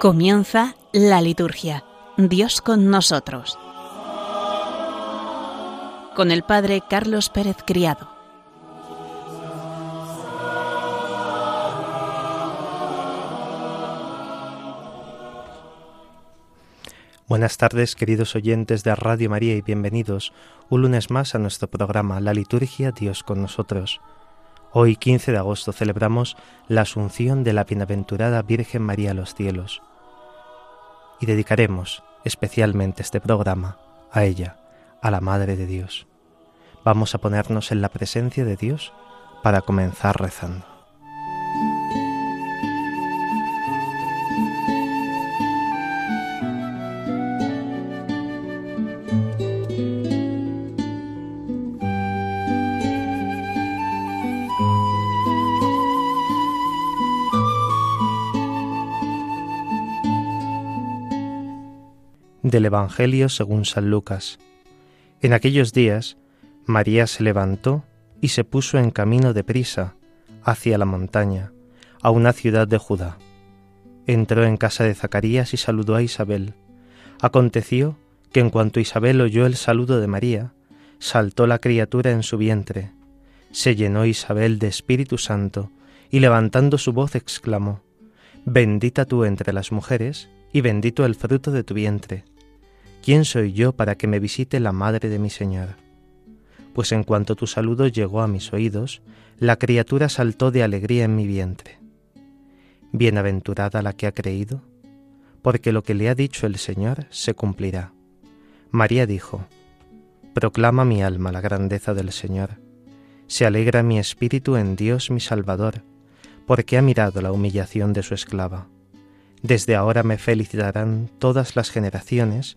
Comienza la liturgia. Dios con nosotros. Con el Padre Carlos Pérez Criado. Buenas tardes, queridos oyentes de Radio María, y bienvenidos un lunes más a nuestro programa La Liturgia Dios con nosotros. Hoy, 15 de agosto, celebramos la Asunción de la Bienaventurada Virgen María a los cielos. Y dedicaremos especialmente este programa a ella, a la Madre de Dios. Vamos a ponernos en la presencia de Dios para comenzar rezando. Del Evangelio según San Lucas. En aquellos días, María se levantó y se puso en camino de prisa hacia la montaña, a una ciudad de Judá. Entró en casa de Zacarías y saludó a Isabel. Aconteció que en cuanto Isabel oyó el saludo de María, saltó la criatura en su vientre. Se llenó Isabel de Espíritu Santo y levantando su voz exclamó, Bendita tú entre las mujeres y bendito el fruto de tu vientre. ¿Quién soy yo para que me visite la madre de mi Señor? Pues en cuanto tu saludo llegó a mis oídos, la criatura saltó de alegría en mi vientre. Bienaventurada la que ha creído, porque lo que le ha dicho el Señor se cumplirá. María dijo, Proclama mi alma la grandeza del Señor. Se alegra mi espíritu en Dios mi Salvador, porque ha mirado la humillación de su esclava. Desde ahora me felicitarán todas las generaciones,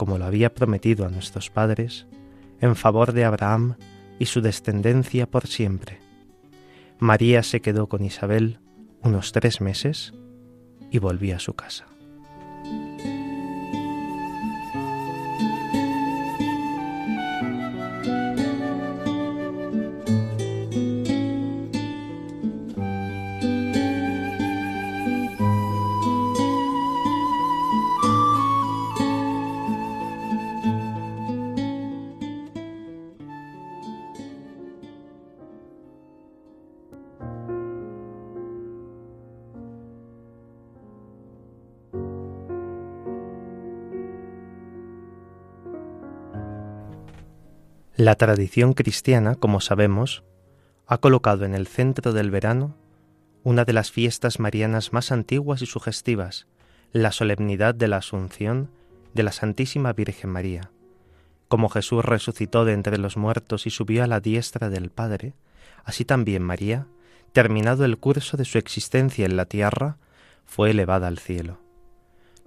como lo había prometido a nuestros padres, en favor de Abraham y su descendencia por siempre. María se quedó con Isabel unos tres meses y volvió a su casa. La tradición cristiana, como sabemos, ha colocado en el centro del verano una de las fiestas marianas más antiguas y sugestivas, la solemnidad de la Asunción de la Santísima Virgen María. Como Jesús resucitó de entre los muertos y subió a la diestra del Padre, así también María, terminado el curso de su existencia en la tierra, fue elevada al cielo.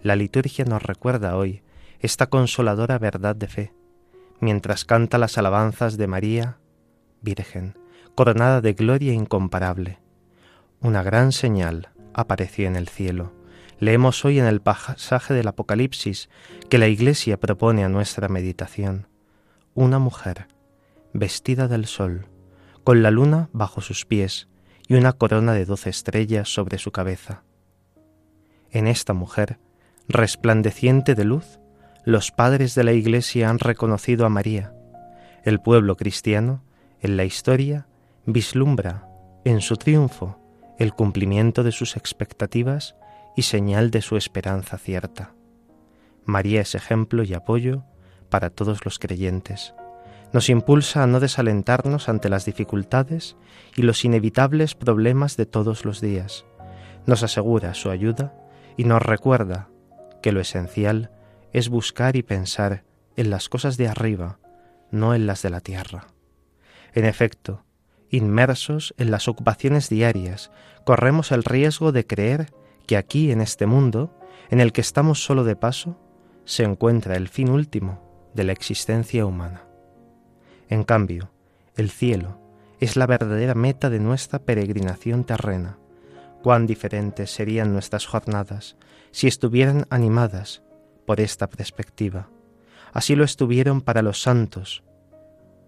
La liturgia nos recuerda hoy esta consoladora verdad de fe, mientras canta las alabanzas de María, Virgen, coronada de gloria incomparable. Una gran señal apareció en el cielo. Leemos hoy en el pasaje del Apocalipsis que la Iglesia propone a nuestra meditación. Una mujer, vestida del sol, con la luna bajo sus pies y una corona de doce estrellas sobre su cabeza. En esta mujer, resplandeciente de luz, los padres de la Iglesia han reconocido a María. El pueblo cristiano, en la historia, vislumbra en su triunfo el cumplimiento de sus expectativas y señal de su esperanza cierta. María es ejemplo y apoyo para todos los creyentes. Nos impulsa a no desalentarnos ante las dificultades y los inevitables problemas de todos los días. Nos asegura su ayuda y nos recuerda que lo esencial es buscar y pensar en las cosas de arriba, no en las de la tierra. En efecto, inmersos en las ocupaciones diarias, corremos el riesgo de creer que aquí en este mundo, en el que estamos solo de paso, se encuentra el fin último de la existencia humana. En cambio, el cielo es la verdadera meta de nuestra peregrinación terrena. Cuán diferentes serían nuestras jornadas si estuvieran animadas por esta perspectiva. Así lo estuvieron para los santos.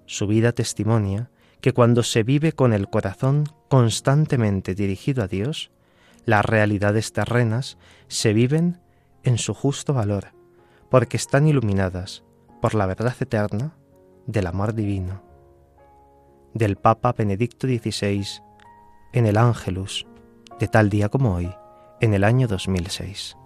Su vida testimonia que cuando se vive con el corazón constantemente dirigido a Dios, las realidades terrenas se viven en su justo valor, porque están iluminadas por la verdad eterna del amor divino. Del Papa Benedicto XVI en el Ángelus, de tal día como hoy, en el año 2006.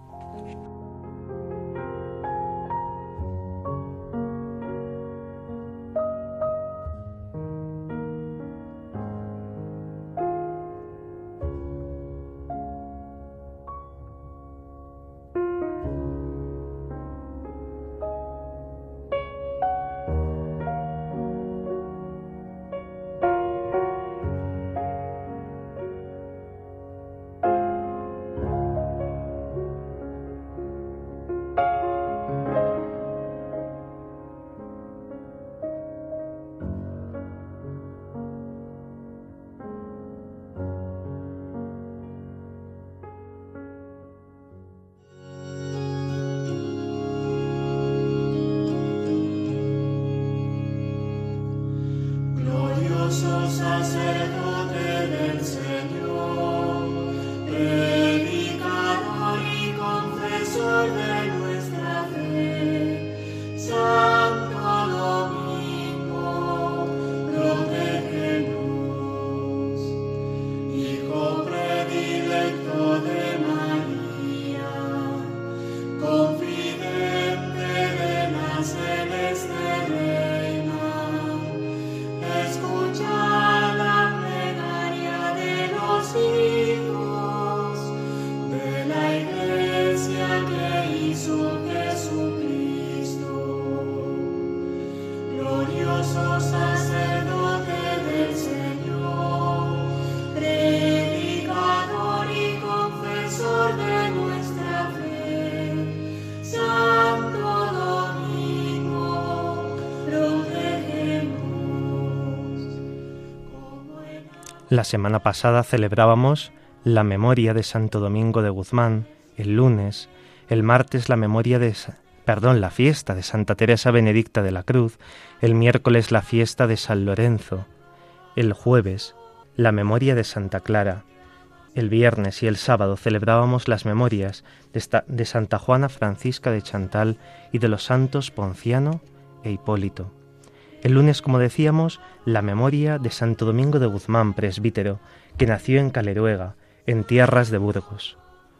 La semana pasada celebrábamos la memoria de Santo Domingo de Guzmán, el lunes, el martes la memoria de perdón, la fiesta de Santa Teresa Benedicta de la Cruz, el miércoles la fiesta de San Lorenzo, el jueves la memoria de Santa Clara, el viernes y el sábado celebrábamos las memorias de, de Santa Juana Francisca de Chantal y de los santos Ponciano e Hipólito. El lunes, como decíamos, la memoria de Santo Domingo de Guzmán, presbítero, que nació en Caleruega, en tierras de Burgos.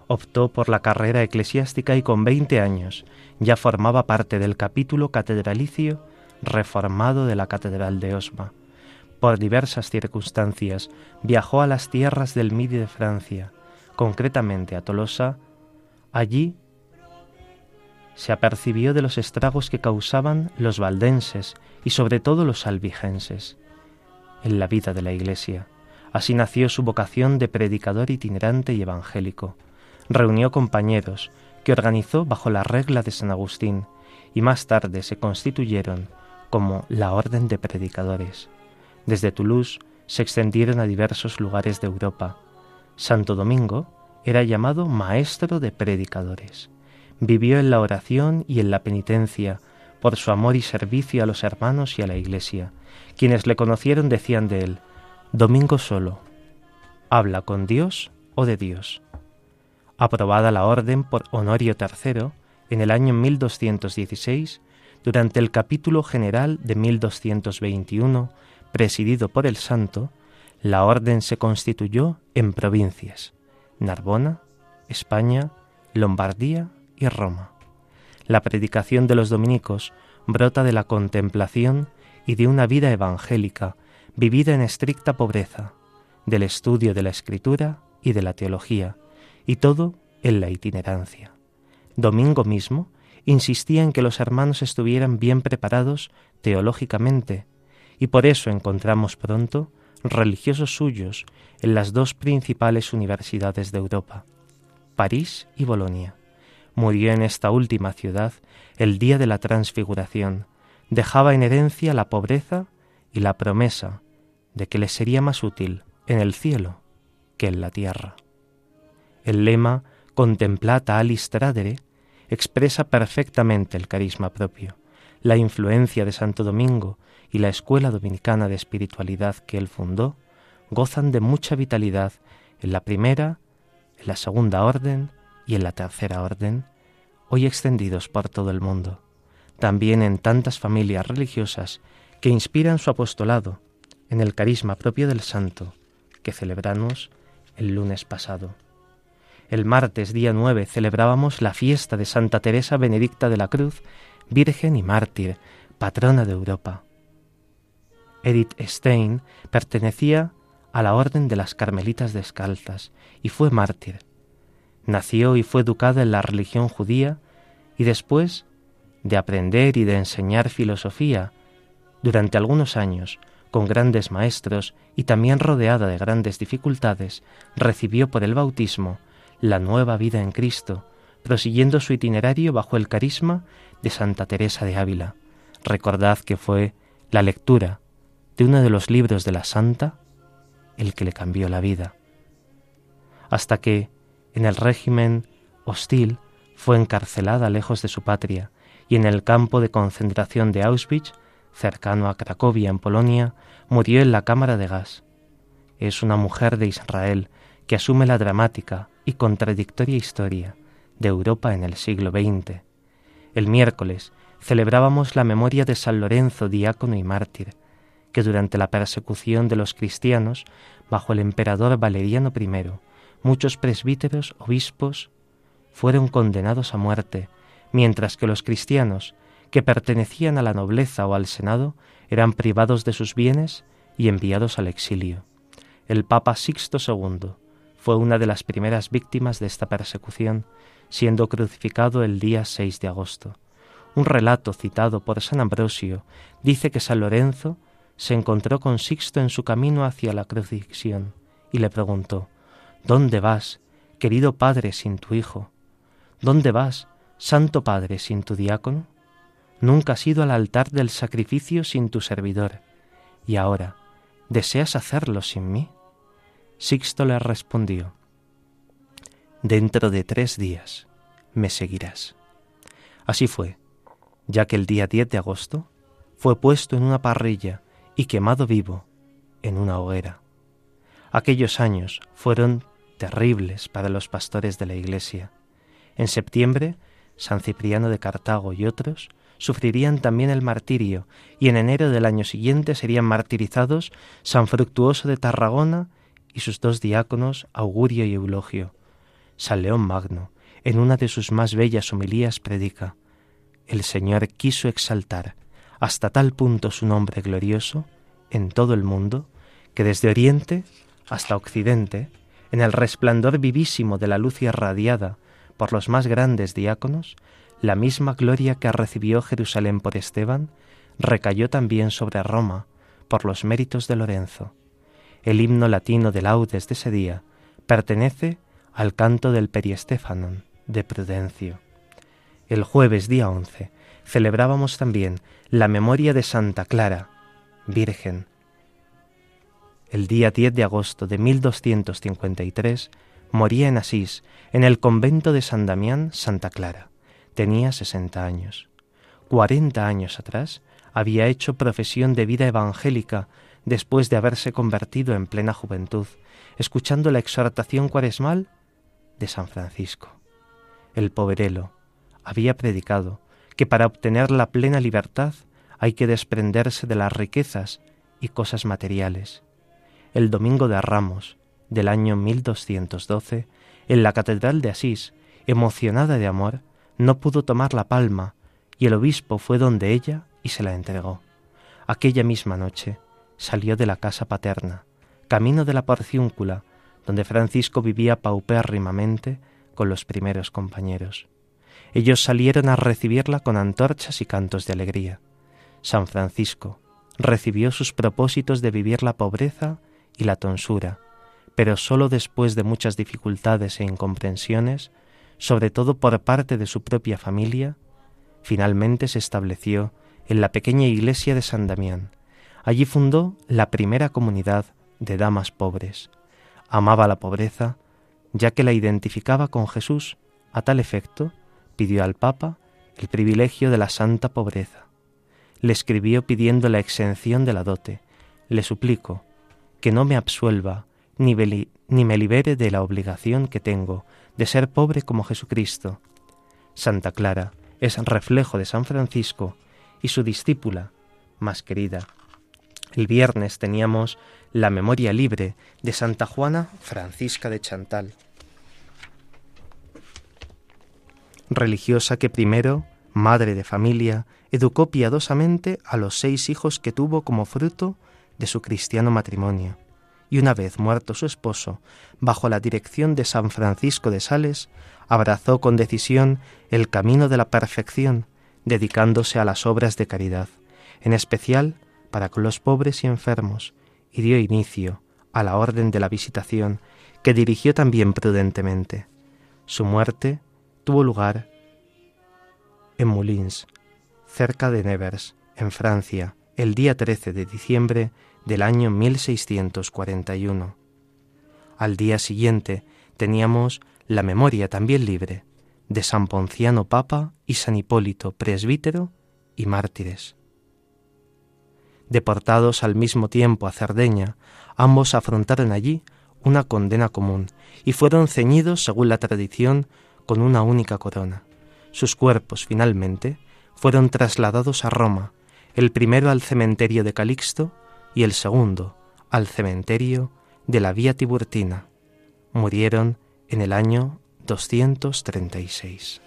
Optó por la carrera eclesiástica y con 20 años ya formaba parte del capítulo catedralicio reformado de la Catedral de Osma. Por diversas circunstancias viajó a las tierras del Midi de Francia, concretamente a Tolosa. Allí se apercibió de los estragos que causaban los valdenses y sobre todo los albigenses en la vida de la Iglesia. Así nació su vocación de predicador itinerante y evangélico. Reunió compañeros que organizó bajo la regla de San Agustín y más tarde se constituyeron como la Orden de Predicadores. Desde Toulouse se extendieron a diversos lugares de Europa. Santo Domingo era llamado Maestro de Predicadores. Vivió en la oración y en la penitencia, por su amor y servicio a los hermanos y a la Iglesia. Quienes le conocieron decían de él, Domingo solo, habla con Dios o de Dios. Aprobada la orden por Honorio III en el año 1216, durante el capítulo general de 1221, presidido por el santo, la orden se constituyó en provincias, Narbona, España, Lombardía y Roma. La predicación de los dominicos brota de la contemplación y de una vida evangélica vivida en estricta pobreza, del estudio de la escritura y de la teología, y todo en la itinerancia. Domingo mismo insistía en que los hermanos estuvieran bien preparados teológicamente, y por eso encontramos pronto religiosos suyos en las dos principales universidades de Europa. París y Bolonia. Murió en esta última ciudad el día de la transfiguración. Dejaba en herencia la pobreza y la promesa de que le sería más útil en el cielo que en la tierra. El lema Contemplata alis tradere expresa perfectamente el carisma propio, la influencia de Santo Domingo y la escuela dominicana de espiritualidad que él fundó gozan de mucha vitalidad en la primera, en la segunda orden y en la tercera orden, hoy extendidos por todo el mundo, también en tantas familias religiosas que inspiran su apostolado en el carisma propio del santo que celebramos el lunes pasado. El martes día 9 celebrábamos la fiesta de Santa Teresa Benedicta de la Cruz, Virgen y mártir, patrona de Europa. Edith Stein pertenecía a la Orden de las Carmelitas Descalzas y fue mártir. Nació y fue educada en la religión judía y después de aprender y de enseñar filosofía durante algunos años con grandes maestros y también rodeada de grandes dificultades, recibió por el bautismo la nueva vida en Cristo, prosiguiendo su itinerario bajo el carisma de Santa Teresa de Ávila. Recordad que fue la lectura de uno de los libros de la Santa el que le cambió la vida. Hasta que, en el régimen hostil, fue encarcelada lejos de su patria y en el campo de concentración de Auschwitz, cercano a Cracovia, en Polonia, murió en la cámara de gas. Es una mujer de Israel que asume la dramática y contradictoria historia de Europa en el siglo XX. El miércoles celebrábamos la memoria de San Lorenzo, diácono y mártir, que durante la persecución de los cristianos bajo el emperador Valeriano I, muchos presbíteros, obispos, fueron condenados a muerte, mientras que los cristianos, que pertenecían a la nobleza o al Senado, eran privados de sus bienes y enviados al exilio. El Papa Sixto II fue una de las primeras víctimas de esta persecución, siendo crucificado el día 6 de agosto. Un relato citado por San Ambrosio dice que San Lorenzo se encontró con Sixto en su camino hacia la crucifixión y le preguntó, ¿Dónde vas, querido Padre, sin tu Hijo? ¿Dónde vas, Santo Padre, sin tu diácono? Nunca has ido al altar del sacrificio sin tu servidor, y ahora, ¿deseas hacerlo sin mí? Sixto le respondió, Dentro de tres días me seguirás. Así fue, ya que el día 10 de agosto fue puesto en una parrilla y quemado vivo en una hoguera. Aquellos años fueron terribles para los pastores de la Iglesia. En septiembre, San Cipriano de Cartago y otros sufrirían también el martirio, y en enero del año siguiente serían martirizados San Fructuoso de Tarragona y sus dos diáconos, Augurio y Eulogio. San León Magno, en una de sus más bellas homilías, predica, El Señor quiso exaltar hasta tal punto su nombre glorioso en todo el mundo, que desde Oriente hasta Occidente, en el resplandor vivísimo de la luz irradiada por los más grandes diáconos, la misma gloria que recibió Jerusalén por Esteban, recayó también sobre Roma por los méritos de Lorenzo. El himno latino de laudes de ese día pertenece al canto del Periestéfanon de Prudencio. El jueves día once celebrábamos también la memoria de Santa Clara, Virgen. El día 10 de agosto de 1253 moría en Asís, en el convento de San Damián, Santa Clara. Tenía 60 años. Cuarenta años atrás había hecho profesión de vida evangélica después de haberse convertido en plena juventud, escuchando la exhortación cuaresmal de San Francisco. El poverelo había predicado que para obtener la plena libertad hay que desprenderse de las riquezas y cosas materiales. El domingo de Ramos del año 1212, en la Catedral de Asís, emocionada de amor, no pudo tomar la palma y el obispo fue donde ella y se la entregó. Aquella misma noche salió de la casa paterna, camino de la porciúncula, donde Francisco vivía paupérrimamente con los primeros compañeros. Ellos salieron a recibirla con antorchas y cantos de alegría. San Francisco recibió sus propósitos de vivir la pobreza y la tonsura, pero sólo después de muchas dificultades e incomprensiones, sobre todo por parte de su propia familia, finalmente se estableció en la pequeña iglesia de San Damián. Allí fundó la primera comunidad de damas pobres. Amaba la pobreza, ya que la identificaba con Jesús. A tal efecto, pidió al Papa el privilegio de la santa pobreza. Le escribió pidiendo la exención de la dote. Le suplico que no me absuelva ni, me libere de la obligación que tengo de ser pobre como Jesucristo. Santa Clara es reflejo de San Francisco y su discípula más querida. El viernes teníamos la memoria libre de Santa Juana Francisca de Chantal, religiosa que primero, madre de familia, educó piadosamente a los seis hijos que tuvo como fruto de su cristiano matrimonio y una vez muerto su esposo, bajo la dirección de San Francisco de Sales, abrazó con decisión el camino de la perfección, dedicándose a las obras de caridad, en especial para con los pobres y enfermos, y dio inicio a la orden de la visitación, que dirigió también prudentemente. Su muerte tuvo lugar en Moulins, cerca de Nevers, en Francia, el día 13 de diciembre del año 1641. Al día siguiente teníamos la memoria también libre de San Ponciano Papa y San Hipólito Presbítero y mártires. Deportados al mismo tiempo a Cerdeña, ambos afrontaron allí una condena común y fueron ceñidos, según la tradición, con una única corona. Sus cuerpos, finalmente, fueron trasladados a Roma, el primero al cementerio de Calixto y el segundo al cementerio de la Vía Tiburtina. Murieron en el año 236.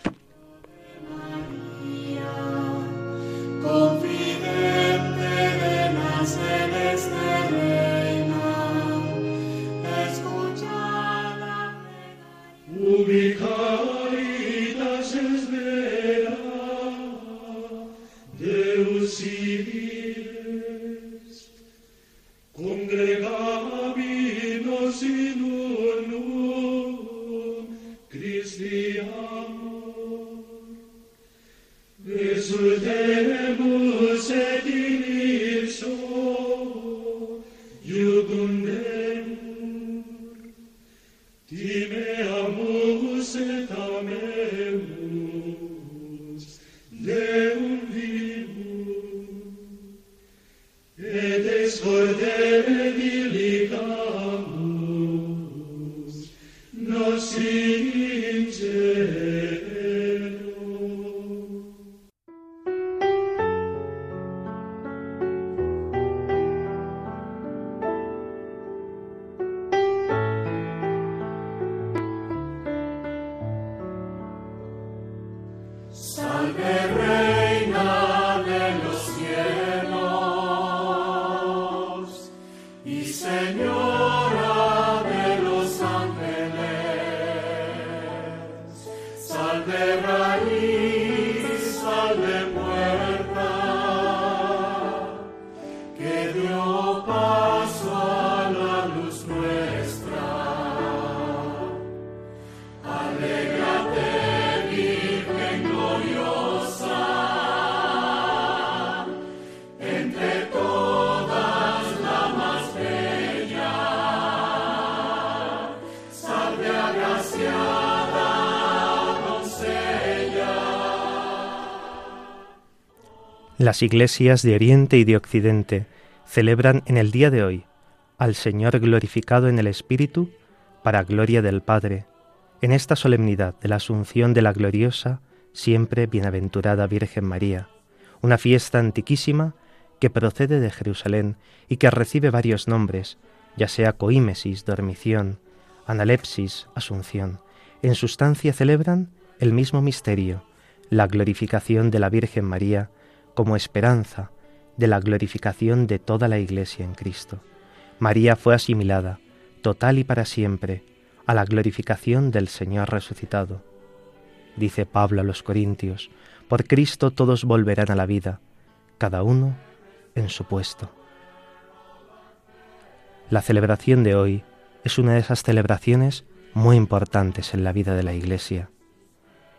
Congregabinos in unum Christi amor Exultemus et iglesias de Oriente y de Occidente celebran en el día de hoy al Señor glorificado en el Espíritu para gloria del Padre, en esta solemnidad de la Asunción de la gloriosa, siempre bienaventurada Virgen María, una fiesta antiquísima que procede de Jerusalén y que recibe varios nombres, ya sea coímesis, dormición, analepsis, asunción. En sustancia celebran el mismo misterio, la glorificación de la Virgen María, como esperanza de la glorificación de toda la Iglesia en Cristo. María fue asimilada, total y para siempre, a la glorificación del Señor resucitado. Dice Pablo a los Corintios, por Cristo todos volverán a la vida, cada uno en su puesto. La celebración de hoy es una de esas celebraciones muy importantes en la vida de la Iglesia.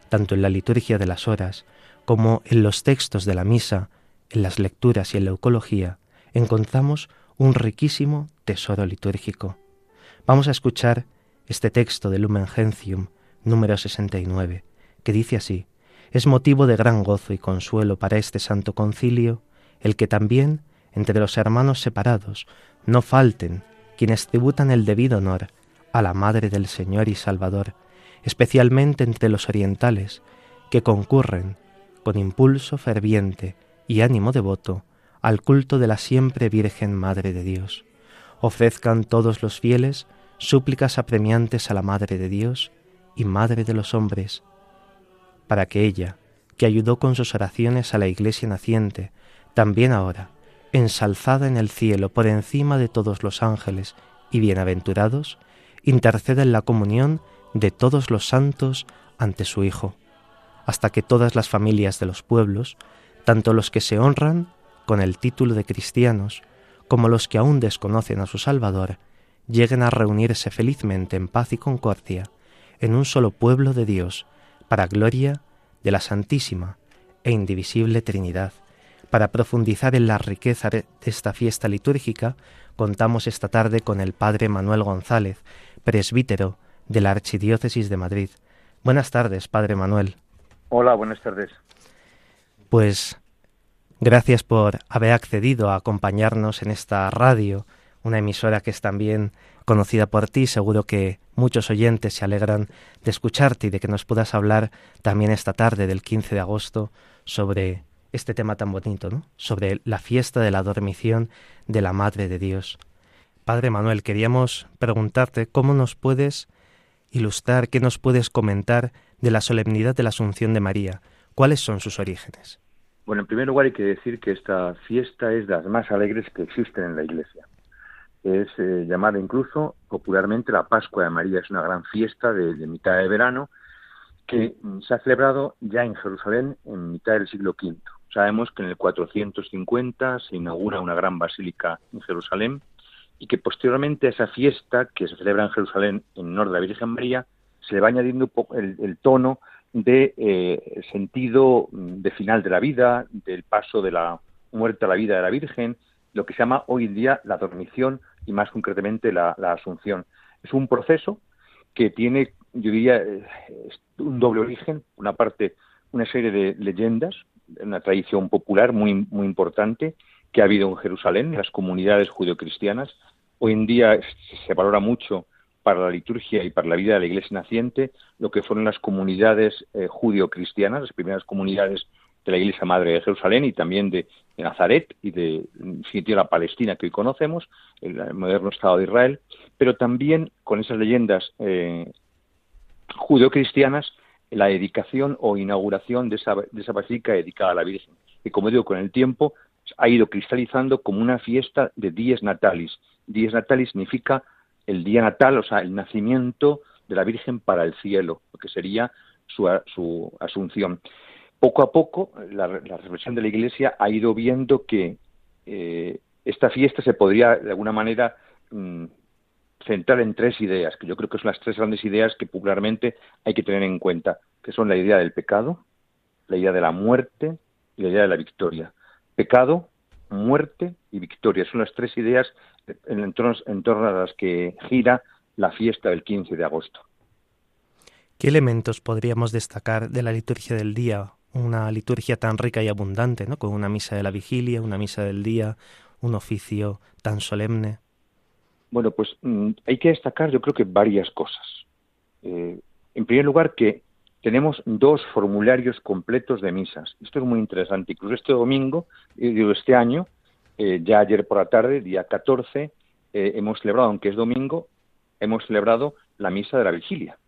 Tanto en la liturgia de las horas como en los textos de la misa, en las lecturas y en la eucología, encontramos un riquísimo tesoro litúrgico. Vamos a escuchar este texto de Lumen Gentium, número 69, que dice así: Es motivo de gran gozo y consuelo para este santo concilio el que también entre los hermanos separados no falten quienes tributan el debido honor a la Madre del Señor y Salvador, especialmente entre los orientales, que concurren con impulso ferviente y ánimo devoto al culto de la siempre Virgen Madre de Dios. Ofrezcan todos los fieles súplicas apremiantes a la Madre de Dios y Madre de los hombres, para que ella, que ayudó con sus oraciones a la Iglesia naciente, también ahora, ensalzada en el cielo por encima de todos los ángeles y bienaventurados, interceda en la comunión de todos los santos ante su Hijo, hasta que todas las familias de los pueblos, tanto los que se honran con el título de cristianos, como los que aún desconocen a su Salvador, lleguen a reunirse felizmente en paz y concordia en un solo pueblo de Dios, para gloria de la Santísima e Indivisible Trinidad. Para profundizar en la riqueza de esta fiesta litúrgica, contamos esta tarde con el Padre Manuel González, presbítero de la Archidiócesis de Madrid. Buenas tardes, Padre Manuel. Hola, buenas tardes. Pues gracias por haber accedido a acompañarnos en esta radio, una emisora que es también conocida por ti. Seguro que muchos oyentes se alegran de escucharte y de que nos puedas hablar también esta tarde del 15 de agosto sobre este tema tan bonito, ¿no? Sobre la fiesta de la dormición de la Madre de Dios. Padre Manuel, queríamos preguntarte cómo nos puedes ilustrar, qué nos puedes comentar de la solemnidad de la Asunción de María. ¿Cuáles son sus orígenes? Bueno, en primer lugar hay que decir que esta fiesta es de las más alegres que existen en la Iglesia. Es eh, llamada incluso popularmente la Pascua de María. Es una gran fiesta de, de mitad de verano que se ha celebrado ya en Jerusalén en mitad del siglo V. Sabemos que en el 450 se inaugura una gran basílica en Jerusalén y que posteriormente a esa fiesta que se celebra en Jerusalén en honor de la Virgen María se le va añadiendo poco el, tono de eh, sentido de final de la vida, del paso de la muerte a la vida de la Virgen, lo que se llama hoy en día la dormición y más concretamente la, asunción. Es un proceso que tiene, yo diría, eh, un doble origen. Una parte, una serie de leyendas una tradición popular muy, muy importante que ha habido en Jerusalén, en las comunidades judeocristianas. Hoy en día se valora mucho para la liturgia y para la vida de la iglesia naciente lo que fueron las comunidades eh, judeocristianas, las primeras comunidades de la iglesia madre de Jerusalén y también de, Nazaret y de, en la Palestina que hoy conocemos, el, moderno Estado de Israel, pero también con esas leyendas eh, judeocristianas la dedicación o inauguración de esa, de esa basílica dedicada a la Virgen. Y como digo, con el tiempo ha ido cristalizando como una fiesta de dies natalis. Dies natalis significa el día natal, o sea, el nacimiento de la Virgen para el cielo, lo que sería su, su asunción. Poco a poco, la, reflexión de la Iglesia ha ido viendo que eh, esta fiesta se podría, de alguna manera, mm, centrar en tres ideas, que yo creo que son las tres grandes ideas que popularmente hay que tener en cuenta, que son la idea del pecado, la idea de la muerte y la idea de la victoria. Pecado, muerte y victoria son las tres ideas en torno, en torno a las que gira la fiesta del 15 de agosto. ¿Qué elementos podríamos destacar de la liturgia del día? Una liturgia tan rica y abundante, ¿no? Con una misa de la vigilia, una misa del día, un oficio tan solemne. Bueno, pues mm, hay que destacar yo creo que varias cosas. Eh, en primer lugar, que tenemos dos formularios completos de misas. Esto es muy interesante. Incluso este domingo, eh, digo, este año, eh, ya ayer por la tarde, día 14, hemos celebrado, aunque es domingo, hemos celebrado la misa de la vigilia.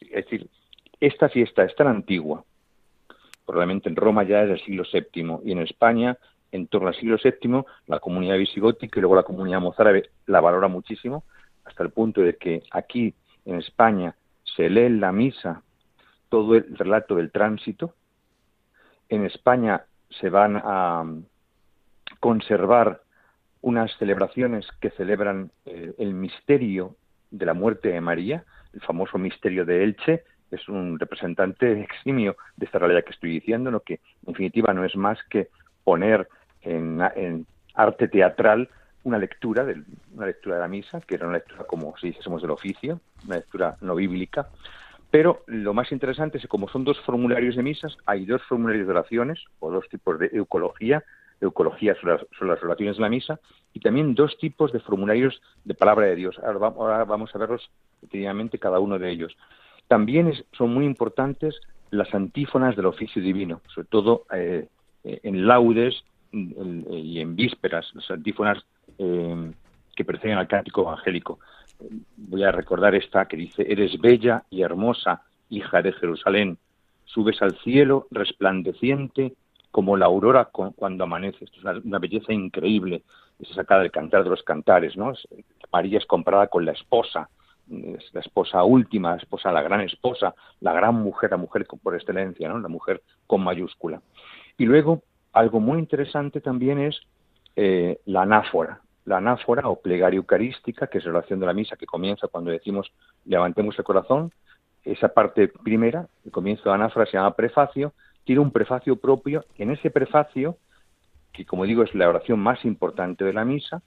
Es decir, esta fiesta es tan antigua, probablemente en Roma ya es del siglo VII y en España en torno al siglo VII, la comunidad visigótica y luego la comunidad mozárabe la valora muchísimo, hasta el punto de que aquí en España se lee la misa todo el relato del tránsito. En España se van a conservar unas celebraciones que celebran eh, el misterio de la muerte de María, el famoso misterio de Elche, es un representante eximio de esta realidad que estoy diciendo, lo que en definitiva no es más que poner en, arte teatral una lectura, de, una lectura de la misa, que era una lectura como si dijésemos del oficio, una lectura no bíblica, pero lo más interesante es que como son dos formularios de misas, hay dos formularios de oraciones, o dos tipos de eucología, eucología sobre las, oraciones de la misa, y también dos tipos de formularios de palabra de Dios. Ahora, vamos a verlos detenidamente cada uno de ellos. También son muy importantes las antífonas del oficio divino, sobre todo eh, eh, en laudes y en vísperas, las antífonas eh, que preceden al cántico evangélico. Voy a recordar esta que dice, eres bella y hermosa, hija de Jerusalén, subes al cielo resplandeciente como la aurora cuando amanece. Esto es una, belleza increíble, es sacada del cantar de los cantares, ¿no? María es comparada con la esposa, es la esposa última, la esposa, la gran esposa, la gran mujer, la mujer por excelencia, ¿no? La mujer con mayúscula. Y luego, algo muy interesante también es eh, la anáfora. La anáfora o plegaria eucarística, que es la oración de la misa que comienza cuando decimos levantemos el corazón. Esa parte primera, el comienzo de la anáfora se llama prefacio, tiene un prefacio propio. En ese prefacio, que como digo es la oración más importante de la misa,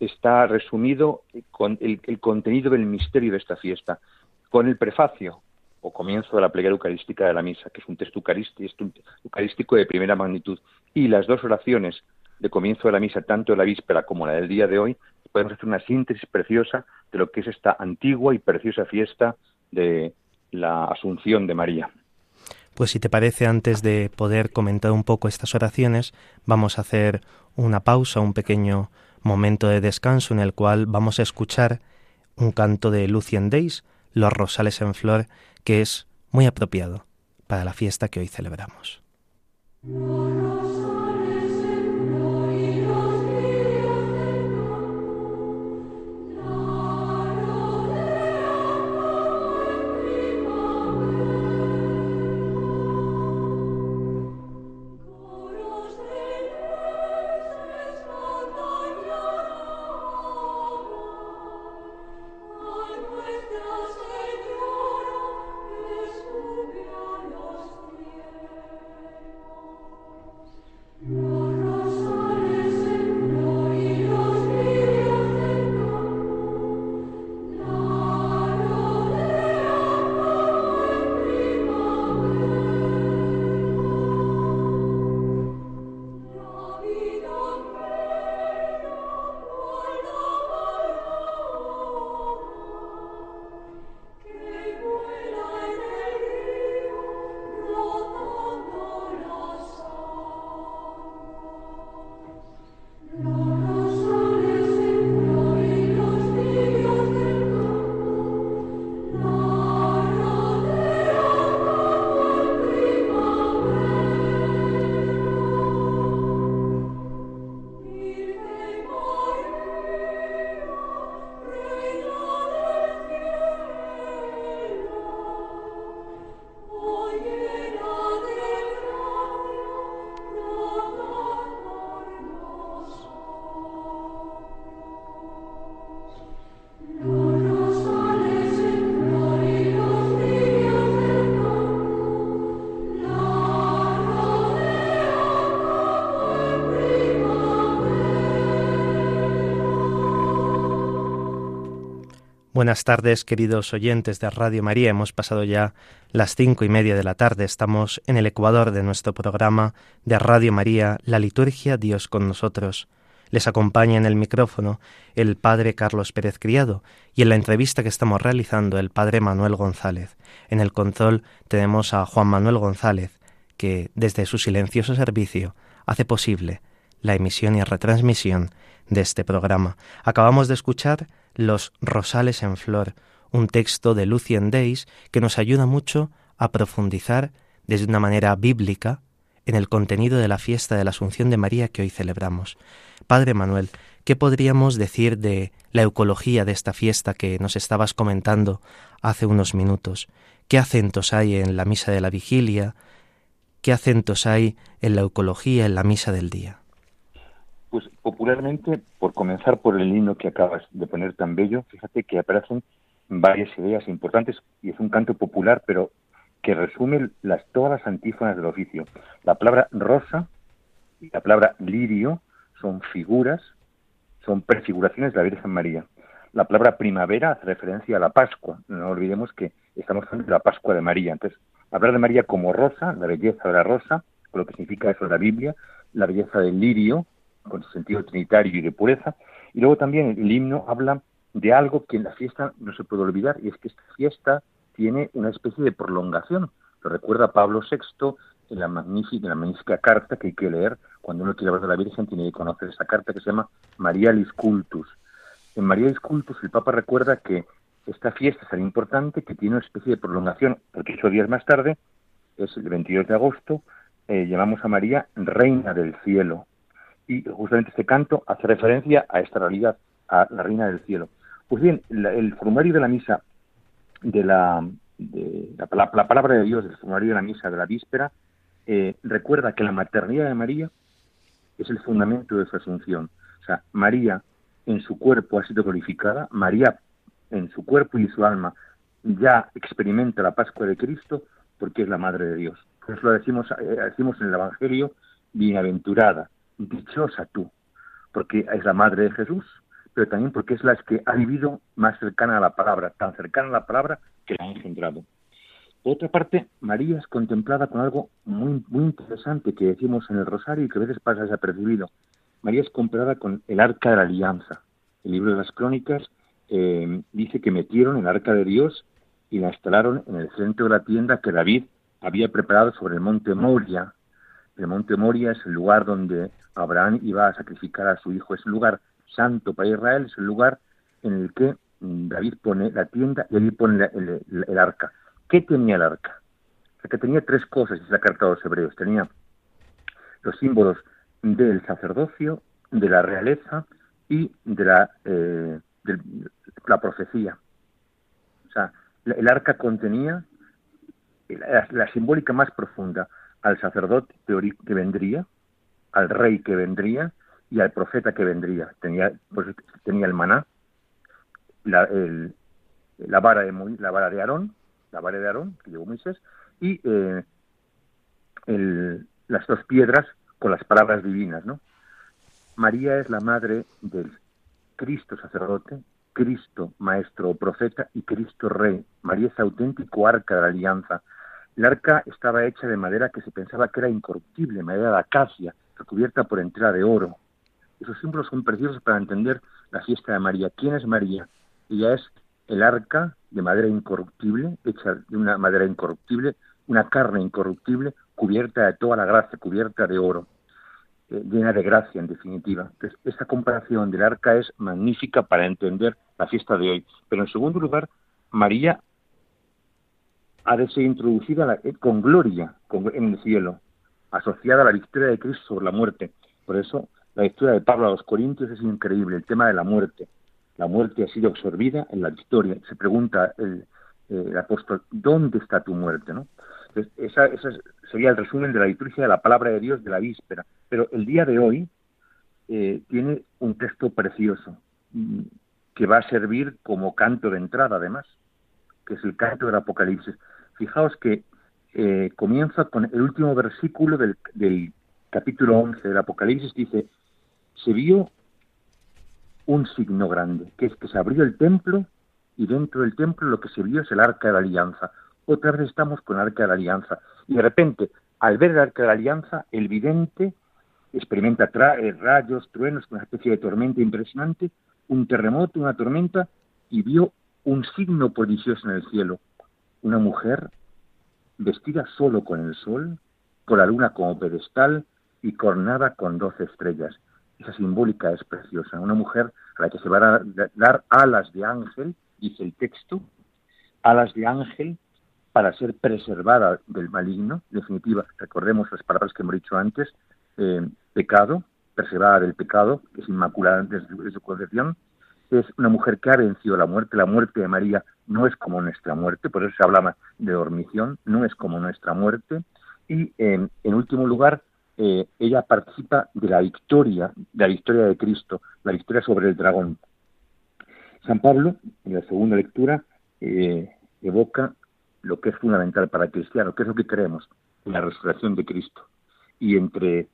está resumido con el, contenido del misterio de esta fiesta, con el prefacio o comienzo de la plegaria eucarística de la misa, que es un texto eucarístico de primera magnitud, y las dos oraciones de comienzo de la misa, tanto de la víspera como la del día de hoy, podemos hacer una síntesis preciosa de lo que es esta antigua y preciosa fiesta de la Asunción de María. Pues si te parece, antes de poder comentar un poco estas oraciones, vamos a hacer una pausa, un pequeño momento de descanso en el cual vamos a escuchar un canto de Lucien Days, Los Rosales en Flor, que es muy apropiado para la fiesta que hoy celebramos. Buenas tardes, queridos oyentes de Radio María. Hemos pasado ya las cinco y media de la tarde. Estamos en el ecuador de nuestro programa de Radio María, La Liturgia, Dios con nosotros. Les acompaña en el micrófono el Padre Carlos Pérez Criado y en la entrevista que estamos realizando el Padre Manuel González. En el control tenemos a Juan Manuel González, que desde su silencioso servicio hace posible la emisión y retransmisión de este programa. Acabamos de escuchar Los Rosales en Flor, un texto de Lucien Days que nos ayuda mucho a profundizar desde una manera bíblica en el contenido de la fiesta de la Asunción de María que hoy celebramos. Padre Manuel, ¿qué podríamos decir de la eucología de esta fiesta que nos estabas comentando hace unos minutos? ¿Qué acentos hay en la misa de la vigilia? ¿Qué acentos hay en la eucología en la misa del día? Pues popularmente, por comenzar por el himno que acabas de poner tan bello, fíjate que aparecen varias ideas importantes y es un canto popular, pero que resume las, todas las antífonas del oficio. La palabra rosa y la palabra lirio son figuras, son prefiguraciones de la Virgen María. La palabra primavera hace referencia a la Pascua. No olvidemos que estamos hablando de la Pascua de María. Entonces, hablar de María como rosa, la belleza de la rosa, lo que significa eso de la Biblia, la belleza del lirio, con sentido trinitario y de pureza. Y luego también el himno habla de algo que en la fiesta no se puede olvidar, y es que esta fiesta tiene una especie de prolongación. Lo recuerda Pablo VI en la magnífica, la magnífica carta que hay que leer cuando uno quiere hablar de la Virgen, tiene que conocer esa carta que se llama Marialis Cultus. En Marialis Cultus el Papa recuerda que esta fiesta es tan importante que tiene una especie de prolongación, porque ocho días más tarde, es el 22 de agosto, eh, llamamos a María Reina del Cielo. Y justamente este canto hace referencia a esta realidad, a la Reina del Cielo. Pues bien, el formario de la misa, de la, de la, palabra de Dios del formario de la misa de la víspera, eh, recuerda que la maternidad de María es el fundamento de su asunción. O sea, María en su cuerpo ha sido glorificada, María en su cuerpo y su alma ya experimenta la Pascua de Cristo porque es la Madre de Dios. Por eso lo decimos, eh, decimos en el Evangelio, bienaventurada, dichosa tú, porque es la Madre de Jesús, pero también porque es la que ha vivido más cercana a la palabra, tan cercana a la palabra que la ha engendrado. Por otra parte, María es contemplada con algo muy, interesante que decimos en el Rosario y que a veces pasa desapercibido. María es comparada con el arca de la alianza. El libro de las crónicas eh, dice que metieron el arca de Dios y la instalaron en el centro de la tienda que David había preparado sobre el monte Moria. El monte Moria es el lugar donde Abraham iba a sacrificar a su hijo. Es un lugar santo para Israel, es el lugar en el que mm, David pone la tienda y allí pone el, arca. ¿Qué tenía el arca? Que tenía tres cosas, es la carta de los hebreos. Tenía los símbolos del sacerdocio, de la realeza y de la, eh, la profecía. O sea, el arca contenía la, simbólica más profunda al sacerdote que vendría, al rey que vendría y al profeta que vendría. Tenía, pues, tenía el maná, la, vara de, la vara de Aarón, la vara de Aarón que llevó Moisés, y eh, las dos piedras con las palabras divinas, ¿no? María es la madre del Cristo sacerdote, Cristo maestro o profeta y Cristo rey. María es auténtico arca de la alianza. El arca estaba hecha de madera que se pensaba que era incorruptible, madera de acacia, recubierta por entera de oro. Esos símbolos son preciosos para entender la fiesta de María. ¿Quién es María? Ella es el arca de madera incorruptible, hecha de una madera incorruptible, una carne incorruptible, cubierta de toda la gracia, cubierta de oro, eh, llena de gracia en definitiva. Entonces, esta comparación del arca es magnífica para entender la fiesta de hoy. Pero en segundo lugar, María ha de ser introducida eh, con gloria en el cielo, asociada a la victoria de Cristo sobre la muerte. Por eso la historia de Pablo a los Corintios es increíble, el tema de la muerte. La muerte ha sido absorbida en la victoria. Se pregunta el, eh, apóstol, ¿dónde está tu muerte? ¿no? esa, sería el resumen de la liturgia de la palabra de Dios de la víspera. Pero el día de hoy eh, tiene un texto precioso mm, que va a servir como canto de entrada, además, que es el canto del Apocalipsis. Fijaos que eh, comienza con el último versículo del, del capítulo 11 del Apocalipsis, dice, se vio un signo grande, que es que se abrió el templo y dentro del templo lo que se vio es el arca de la alianza. Otra vez estamos con el arca de la alianza. Y de repente, al ver el arca de la alianza, el vidente experimenta eh, rayos, truenos, una especie de tormenta impresionante, un terremoto, una tormenta, y vio un signo prodigioso en el cielo. Una mujer vestida solo con el sol, con la luna como pedestal y coronada con doce estrellas esa simbólica es preciosa. Una mujer a la que se van a dar alas de ángel, dice el texto, alas de ángel para ser preservada del maligno. En definitiva, recordemos las palabras que hemos dicho antes, eh, pecado, preservada del pecado, que es inmaculada desde su concepción. Es una mujer que ha vencido la muerte. La muerte de María no es como nuestra muerte, por eso se hablaba de dormición, no es como nuestra muerte. Y en último lugar, eh, ella participa de la victoria, de la victoria de Cristo, la victoria sobre el dragón. San Pablo, en la segunda lectura, eh, evoca lo que es fundamental para el cristiano, que es lo que creemos, la resurrección de Cristo. Y entre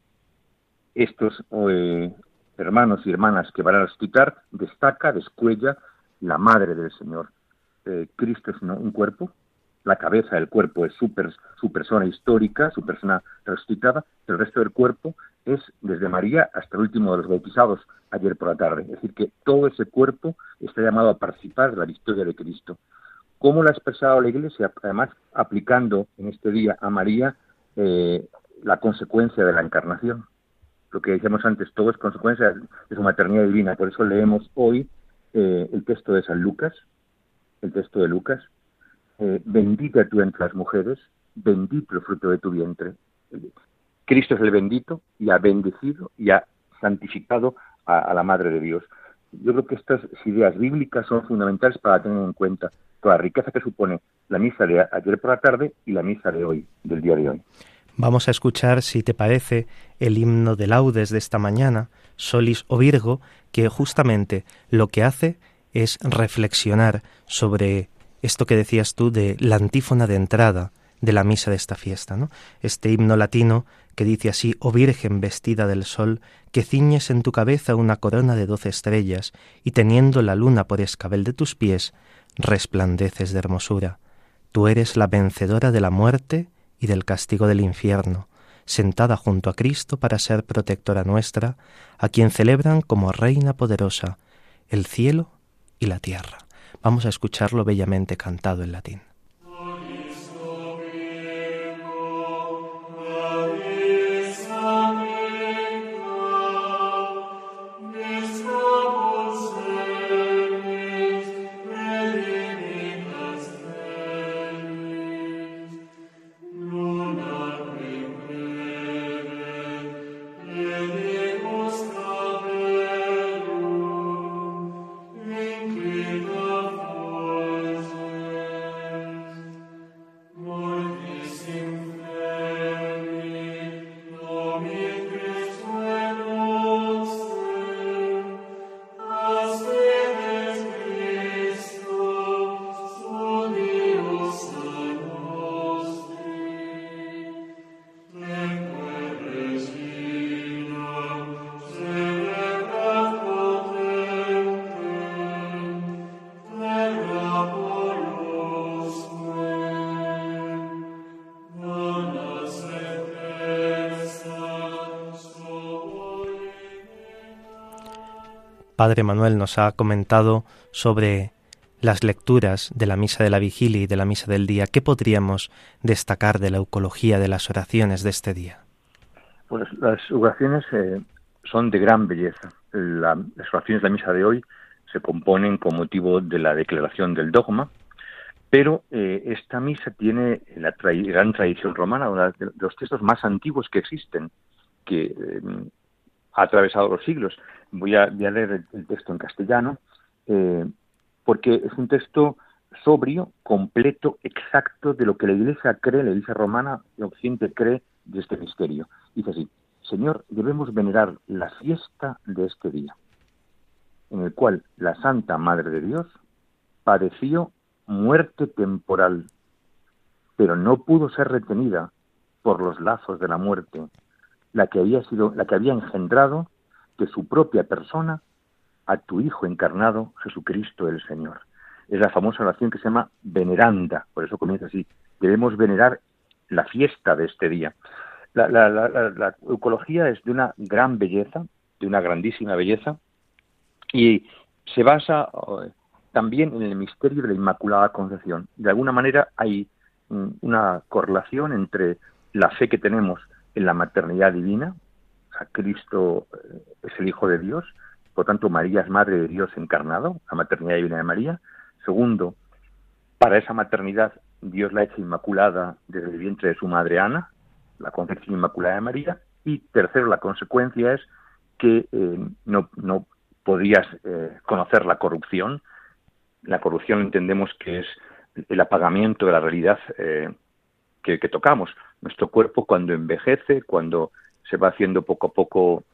estos eh, hermanos y hermanas que van a resucitar, destaca, descuella la madre del Señor. Eh, Cristo es un cuerpo, la cabeza del cuerpo es su, su persona histórica, su persona resucitada, el resto del cuerpo es desde María hasta el último de los bautizados ayer por la tarde. Es decir, que todo ese cuerpo está llamado a participar de la victoria de Cristo. ¿Cómo lo ha expresado la Iglesia? Además, aplicando en este día a María eh, la consecuencia de la encarnación. Lo que decíamos antes, todo es consecuencia de su maternidad divina. Por eso leemos hoy eh, el texto de San Lucas, el texto de Lucas, eh, bendita tú entre las mujeres, bendito el fruto de tu vientre. Cristo es el bendito y ha bendecido y ha santificado a, la Madre de Dios. Yo creo que estas ideas bíblicas son fundamentales para tener en cuenta toda la riqueza que supone la misa de ayer por la tarde y la misa de hoy, del día de hoy. Vamos a escuchar, si te parece, el himno de laudes de esta mañana, Solis o Virgo, que justamente lo que hace es reflexionar sobre esto que decías tú de la antífona de entrada de la misa de esta fiesta, ¿no? Este himno latino que dice así, oh Virgen vestida del sol, que ciñes en tu cabeza una corona de doce estrellas, y teniendo la luna por escabel de tus pies, resplandeces de hermosura. Tú eres la vencedora de la muerte y del castigo del infierno, sentada junto a Cristo para ser protectora nuestra, a quien celebran como Reina poderosa el cielo y la tierra. Vamos a escucharlo bellamente cantado en latín. Padre Manuel nos ha comentado sobre las lecturas de la misa de la vigilia y de la misa del día. ¿Qué podríamos destacar de la eucología de las oraciones de este día? Pues las oraciones eh, son de gran belleza. las oraciones de la misa de hoy se componen con motivo de la declaración del dogma, pero eh, esta misa tiene la gran tradición romana, uno de los textos más antiguos que existen, que eh, ha atravesado los siglos voy a, leer el, texto en castellano, eh, porque es un texto sobrio, completo, exacto de lo que la Iglesia cree, la Iglesia romana y Occidente cree de este misterio. Dice así, Señor, debemos venerar la fiesta de este día, en el cual la Santa Madre de Dios padeció muerte temporal, pero no pudo ser retenida por los lazos de la muerte, la que había sido, la que había engendrado de su propia persona a tu Hijo encarnado, Jesucristo el Señor. Es la famosa oración que se llama veneranda, por eso comienza así. Debemos venerar la fiesta de este día. La, la, eucología es de una gran belleza, de una grandísima belleza, y se basa eh, también en el misterio de la Inmaculada Concepción. De alguna manera hay mm, una correlación entre la fe que tenemos en la maternidad divina, Cristo eh, es el Hijo de Dios, por tanto María es Madre de Dios encarnado, la maternidad divina de María. Segundo, para esa maternidad Dios la ha hecho inmaculada desde el vientre de su madre Ana, la concepción inmaculada de María. Y tercero, la consecuencia es que eh, no, no podías eh, conocer la corrupción. La corrupción entendemos que es el apagamiento de la realidad que, que, tocamos. Nuestro cuerpo cuando envejece, cuando se va haciendo poco a poco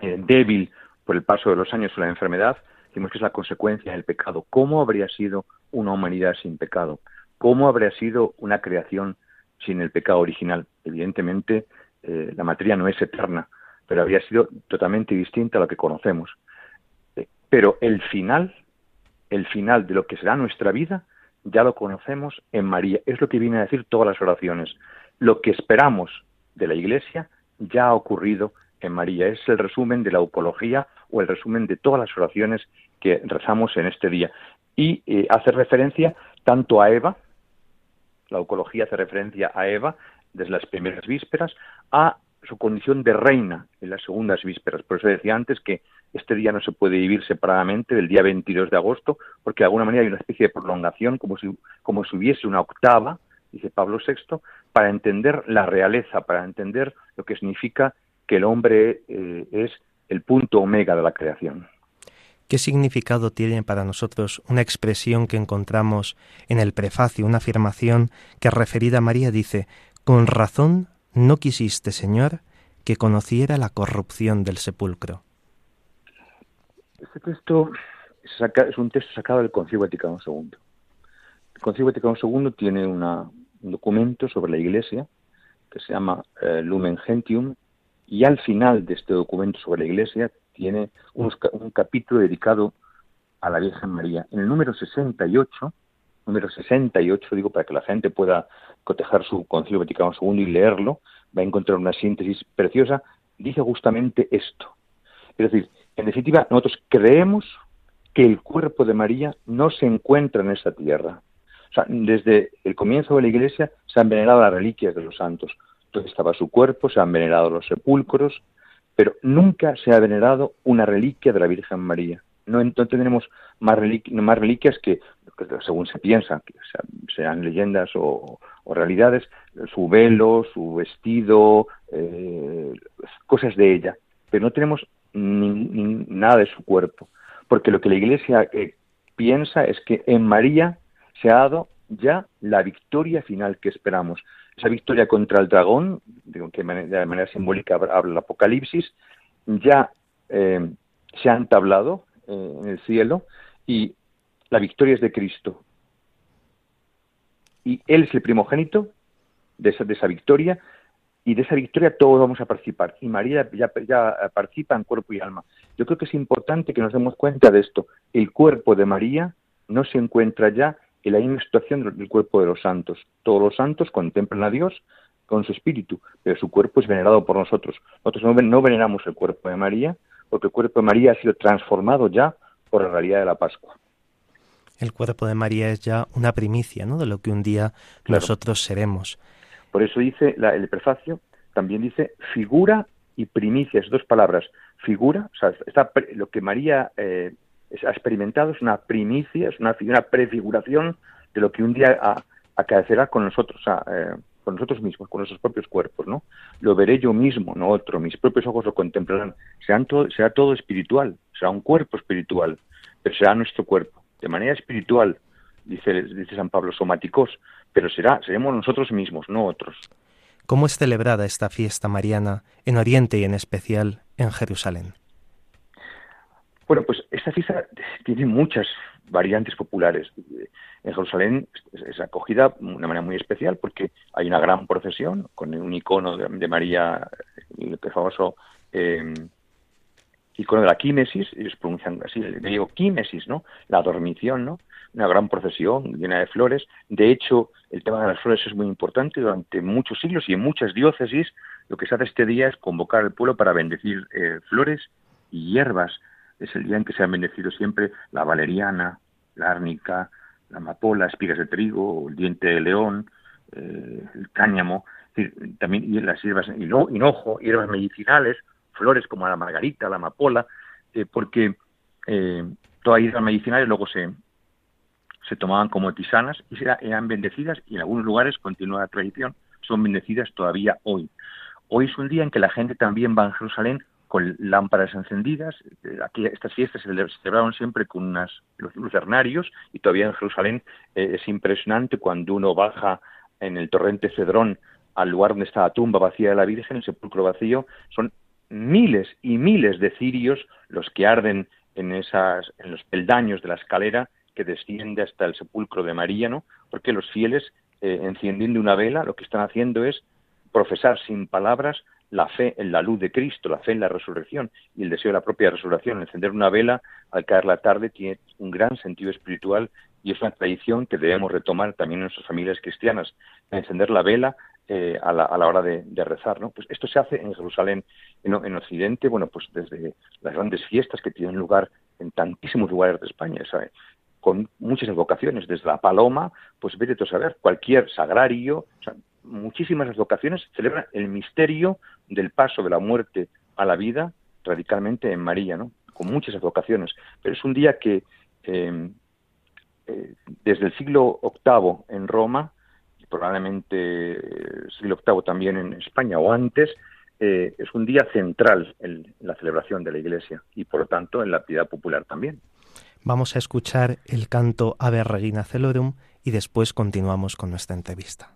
eh, débil por el paso de los años o la enfermedad, decimos que es la consecuencia del pecado. ¿Cómo habría sido una humanidad sin pecado? ¿Cómo habría sido una creación sin el pecado original? Evidentemente, eh, la materia no es eterna, pero habría sido totalmente distinta a lo que conocemos. Eh, pero el final, el final de lo que será nuestra vida, ya lo conocemos en María. Es lo que viene a decir todas las oraciones. Lo que esperamos de la Iglesia ya ha ocurrido en María. Es el resumen de la eucología o el resumen de todas las oraciones que rezamos en este día. Y eh, hace referencia tanto a Eva, la eucología hace referencia a Eva desde las primeras vísperas, a su condición de reina en las segundas vísperas. Por eso decía antes que este día no se puede vivir separadamente del día 22 de agosto, porque de alguna manera hay una especie de prolongación, como si, como si hubiese una octava, dice Pablo VI, para entender la realeza, para entender lo que significa que el hombre eh, es el punto omega de la creación. ¿Qué significado tiene para nosotros una expresión que encontramos en el prefacio, una afirmación que referida a María dice, con razón no quisiste, Señor, que conociera la corrupción del sepulcro? Este texto es un texto sacado del Concilio Vaticano II. El Concilio Vaticano II tiene un documento sobre la Iglesia que se llama eh, Lumen Gentium y al final de este documento sobre la Iglesia tiene un, capítulo dedicado a la Virgen María. En el número 68, número 68, digo, para que la gente pueda cotejar su Concilio Vaticano II y leerlo, va a encontrar una síntesis preciosa, dice justamente esto. Es decir, en definitiva, nosotros creemos que el cuerpo de María no se encuentra en esta tierra. Desde el comienzo de la Iglesia se han venerado las reliquias de los santos. Donde estaba su cuerpo, se han venerado los sepulcros, pero nunca se ha venerado una reliquia de la Virgen María. No, entonces tenemos más, más reliquias que, según se piensa, que sean, leyendas o, realidades, su velo, su vestido, eh, cosas de ella, pero no tenemos nada de su cuerpo, porque lo que la Iglesia eh, piensa es que en María se ha dado ya la victoria final que esperamos esa victoria contra el dragón, que de manera simbólica habla el Apocalipsis, ya eh, se ha entablado eh, en el cielo y la victoria es de Cristo. Y Él es el primogénito de esa, de esa victoria y de esa victoria todos vamos a participar. Y María ya, ya participa en cuerpo y alma. Yo creo que es importante que nos demos cuenta de esto. El cuerpo de María no se encuentra ya en la misma situación del cuerpo de los santos. Todos los santos contemplan a Dios con su espíritu, pero su cuerpo es venerado por nosotros. Nosotros no, veneramos el cuerpo de María, porque el cuerpo de María ha sido transformado ya por la realidad de la Pascua. El cuerpo de María es ya una primicia, ¿no? De lo que un día nosotros seremos. Por eso dice el prefacio, también dice figura y primicias, dos palabras. Figura, o sea, está lo que María eh, ha experimentado, es una primicia, es una, prefiguración de lo que un día acaecerá con nosotros, eh, con nosotros mismos, con nuestros propios cuerpos, ¿no? Lo veré yo mismo, no otro, mis propios ojos lo contemplarán. Será todo, será todo espiritual, será un cuerpo espiritual, pero será nuestro cuerpo, de manera espiritual, dice, dice San Pablo, somáticos, pero será, seremos nosotros mismos, no otros. ¿Cómo es celebrada esta fiesta mariana en Oriente y en especial en Jerusalén? Bueno, pues esta fiesta tiene muchas variantes populares. En Jerusalén es acogida de una manera muy especial porque hay una gran procesión con un icono de, María, el famoso eh, icono de la químesis, ellos pronuncian así, le digo químesis, ¿no? La dormición, ¿no? Una gran procesión llena de flores. De hecho, el tema de las flores es muy importante durante muchos siglos y en muchas diócesis lo que se hace este día es convocar al pueblo para bendecir eh, flores y hierbas es el día en que se han bendecido siempre la valeriana, la árnica, la amapola, espigas de trigo, el diente de león, eh, el cáñamo, también las hierbas hinojo, hierbas medicinales, flores como la margarita, la amapola, eh, porque eh, todas las hierbas medicinales luego se, se tomaban como tisanas y eran bendecidas y en algunos lugares continúa la tradición, son bendecidas todavía hoy. Hoy es un día en que la gente también va a Jerusalén con lámparas encendidas. Eh, aquí estas fiestas se celebraron siempre con unas lucernarios y todavía en Jerusalén eh, es impresionante cuando uno baja en el torrente Cedrón al lugar donde está la tumba vacía de la Virgen, el sepulcro vacío, son miles y miles de cirios los que arden en, esas, en los peldaños de la escalera que desciende hasta el sepulcro de María, ¿no? Porque los fieles, eh, encendiendo una vela, lo que están haciendo es profesar sin palabras la fe en la luz de Cristo, la fe en la resurrección y el deseo de la propia resurrección. Encender una vela al caer la tarde tiene un gran sentido espiritual y es una tradición que debemos retomar también en nuestras familias cristianas. Encender la vela eh, a, la, hora de, rezar, ¿no? Pues esto se hace en Jerusalén, en, Occidente, bueno, pues desde las grandes fiestas que tienen lugar en tantísimos lugares de España, ¿sabe? con muchas evocaciones, desde la paloma, pues vete a saber, cualquier sagrario, muchísimas advocaciones celebran el misterio del paso de la muerte a la vida radicalmente en María, ¿no? Con muchas advocaciones. Pero es un día que em, eh, desde el siglo VIII en Roma, y probablemente el siglo VIII también en España o antes, eh, es un día central en la celebración de la Iglesia y por lo tanto en la piedad popular también. Vamos a escuchar el canto Ave Regina Celorum y después continuamos con nuestra entrevista.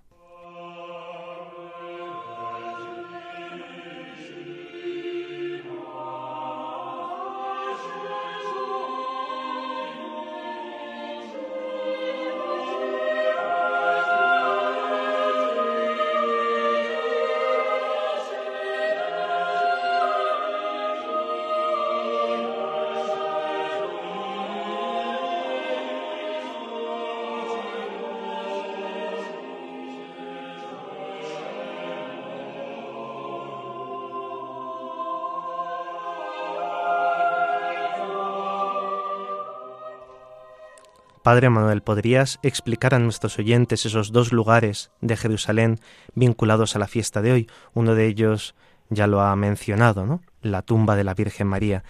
Padre Manuel, ¿podrías explicar a nuestros oyentes esos dos lugares de Jerusalén vinculados a la fiesta de hoy? Uno de ellos ya lo ha mencionado, ¿no? La tumba de la Virgen María.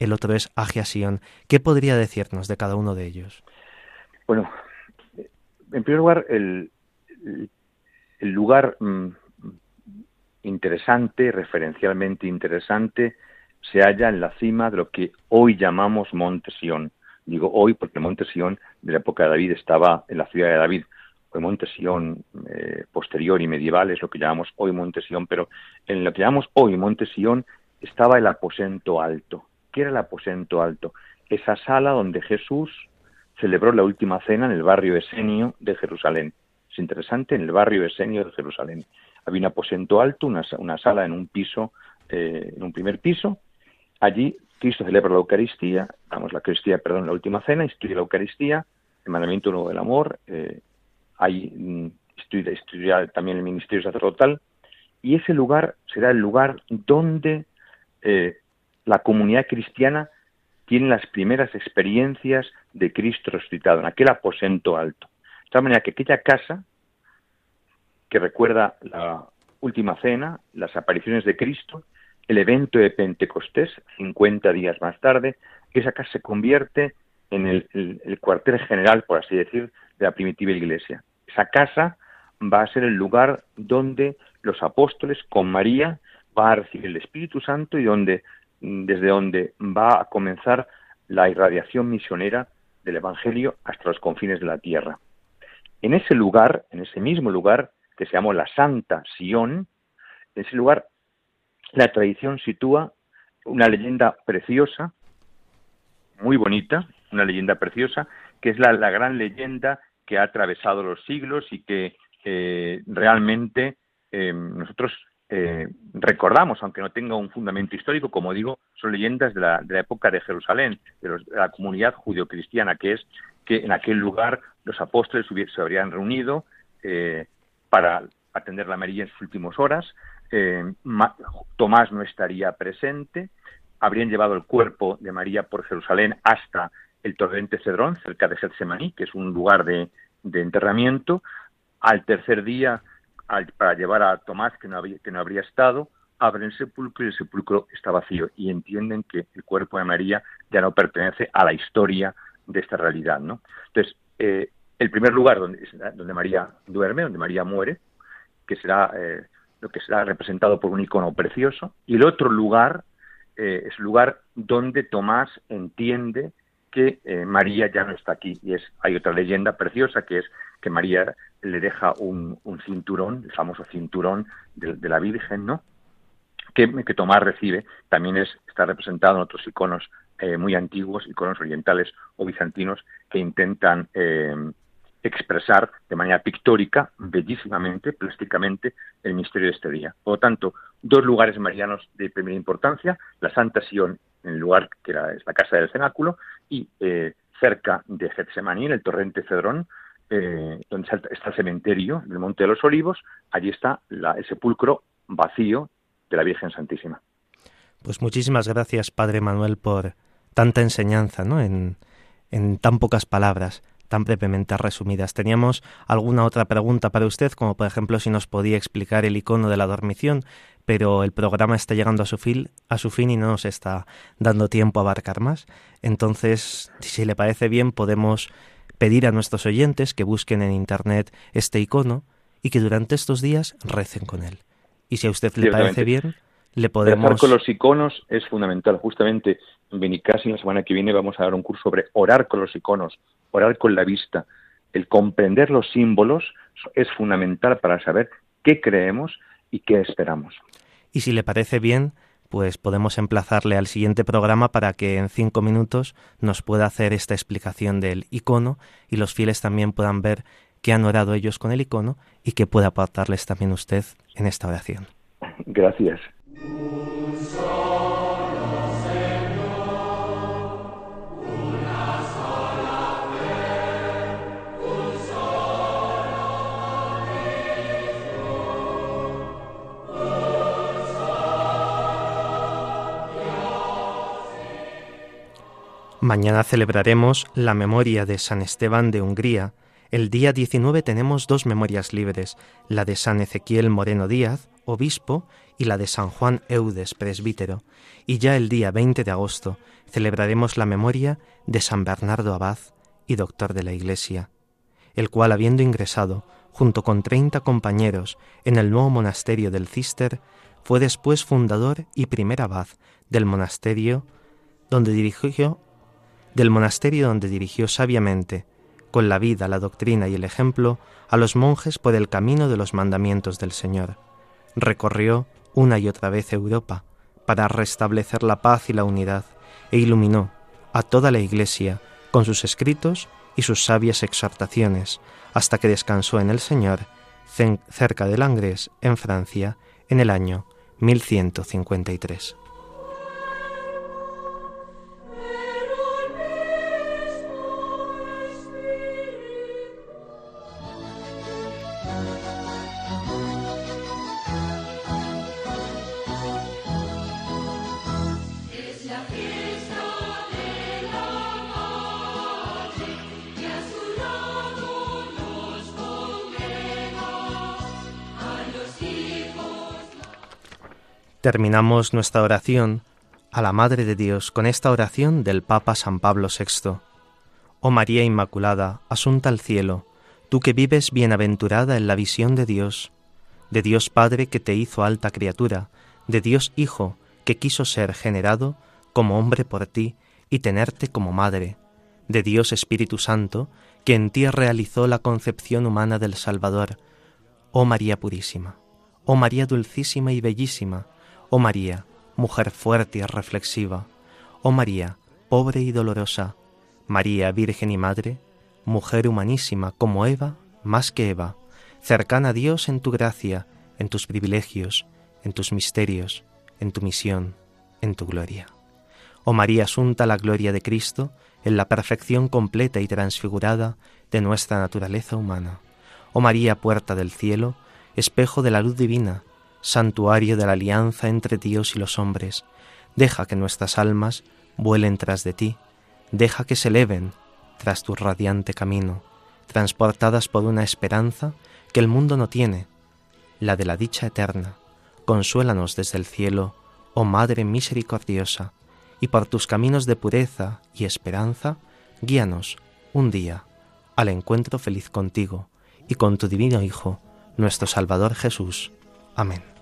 El otro es Agia Sion. ¿Qué podría decirnos de cada uno de ellos? Bueno, en primer lugar, el, lugar mm, interesante, referencialmente interesante, se halla en la cima de lo que hoy llamamos Monte Sion Digo hoy porque Monte Sion de la época de David estaba en la ciudad de David. El Monte Sion eh, posterior y medieval es lo que llamamos hoy Monte Sion, pero en lo que llamamos hoy Monte Sion estaba el aposento alto. ¿Qué era el aposento alto? Esa sala donde Jesús celebró la última cena en el barrio Esenio de Jerusalén. Es interesante, en el barrio Esenio de Jerusalén. Había un aposento alto, una, una sala en un piso, eh, en un primer piso. Allí Cristo celebra la Eucaristía, damos la Eucaristía, perdón, la última cena, instituye la Eucaristía, el mandamiento nuevo del amor, eh, hay mm, estudia, también el ministerio sacerdotal, y ese lugar será el lugar donde eh, la comunidad cristiana tiene las primeras experiencias de Cristo resucitado, en aquel aposento alto. De tal manera que aquella casa que recuerda la última cena, las apariciones de Cristo, el evento de Pentecostés, 50 días más tarde, esa casa se convierte en el, cuartel general, por así decir, de la primitiva iglesia. Esa casa va a ser el lugar donde los apóstoles con María van a recibir el Espíritu Santo y donde, desde donde va a comenzar la irradiación misionera del Evangelio hasta los confines de la tierra. En ese lugar, en ese mismo lugar, que se llamó la Santa Sion, en ese lugar la tradición sitúa una leyenda preciosa, muy bonita, una leyenda preciosa, que es la, gran leyenda que ha atravesado los siglos y que eh, realmente eh, nosotros eh, recordamos, aunque no tenga un fundamento histórico, como digo, son leyendas de la, época de Jerusalén, de, la comunidad judio-cristiana, que es que en aquel lugar los apóstoles se habrían reunido para atender la María en sus últimas horas, eh, Tomás no estaría presente, habrían llevado el cuerpo de María por Jerusalén hasta el torrente Cedrón, cerca de Getsemaní, que es un lugar de, enterramiento. Al tercer día, para llevar a Tomás, que no, habría estado, abren el sepulcro y el sepulcro está vacío y entienden que el cuerpo de María ya no pertenece a la historia de esta realidad. ¿no? Entonces, eh, el primer lugar donde, donde María duerme, donde María muere, que será eh, lo que será representado por un icono precioso, y el otro lugar eh, es lugar donde Tomás entiende que eh, María ya no está aquí. Y es, hay otra leyenda preciosa que es que María le deja un, cinturón, el famoso cinturón de, la Virgen, ¿no? Que, que, Tomás recibe. También es, está representado en otros iconos eh, muy antiguos, iconos orientales o bizantinos, que intentan eh, expresar de manera pictórica, bellísimamente, plásticamente, el misterio de este día. Por lo tanto, dos lugares marianos de primera importancia, la Santa Sion, en el lugar que es la casa del cenáculo, y eh, cerca de Getsemaní, en el torrente Cedrón, eh, donde está el cementerio del Monte de los Olivos, allí está el sepulcro vacío de la Virgen Santísima. Pues muchísimas gracias, Padre Manuel, por tanta enseñanza, ¿no? En, en tan pocas palabras tan brevemente resumidas. Teníamos alguna otra pregunta para usted, como por ejemplo si nos podía explicar el icono de la dormición, pero el programa está llegando a su, fin, a su fin y no nos está dando tiempo a abarcar más. Entonces, si le parece bien, podemos pedir a nuestros oyentes que busquen en Internet este icono y que durante estos días recen con él. Y si a usted le parece bien, le podemos... Rezar con los iconos es fundamental. Justamente en Benicasi la semana que viene vamos a dar un curso sobre orar con los iconos, orar con la vista. El comprender los símbolos es fundamental para saber qué creemos y qué esperamos. Y si le parece bien, pues podemos emplazarle al siguiente programa para que en cinco minutos nos pueda hacer esta explicación del icono y los fieles también puedan ver qué han orado ellos con el icono y que pueda aportarles también usted en esta oración. Gracias. Mañana celebraremos la memoria de San Esteban de Hungría. El día 19 tenemos dos memorias libres, la de San Ezequiel Moreno Díaz, obispo, y la de San Juan Eudes, presbítero. Y ya el día 20 de agosto celebraremos la memoria de San Bernardo Abad y doctor de la Iglesia, el cual, habiendo ingresado, junto con treinta compañeros, en el nuevo monasterio del Cister, fue después fundador y primer abad del monasterio donde dirigió del monasterio donde dirigió sabiamente, con la vida, la doctrina y el ejemplo, a los monjes por el camino de los mandamientos del Señor. Recorrió una y otra vez Europa para restablecer la paz y la unidad, e iluminó a toda la Iglesia con sus escritos y sus sabias exhortaciones, hasta que descansó en el Señor, cerca de Langres, en Francia, en el año 1153. Terminamos nuestra oración a la Madre de Dios con esta oración del Papa San Pablo VI. Oh María Inmaculada, asunta al cielo, tú que vives bienaventurada en la visión de Dios, de Dios Padre que te hizo alta criatura, de Dios Hijo que quiso ser generado como hombre por ti y tenerte como madre, de Dios Espíritu Santo que en ti realizó la concepción humana del Salvador. Oh María Purísima, oh María Dulcísima y Bellísima, Oh María, mujer fuerte y reflexiva, oh María, pobre y dolorosa, María, Virgen y Madre, mujer humanísima como Eva, más que Eva, cercana a Dios en tu gracia, en tus privilegios, en tus misterios, en tu misión, en tu gloria. Oh María asunta la gloria de Cristo en la perfección completa y transfigurada de nuestra naturaleza humana. Oh María, puerta del cielo, espejo de la luz divina, santuario de la alianza entre Dios y los hombres, deja que nuestras almas vuelen tras de ti, deja que se eleven tras tu radiante camino, transportadas por una esperanza que el mundo no tiene, la de la dicha eterna. Consuélanos desde el cielo, oh Madre misericordiosa, y por tus caminos de pureza y esperanza, guíanos un día al encuentro feliz contigo y con tu divino Hijo, nuestro Salvador Jesús. Amén.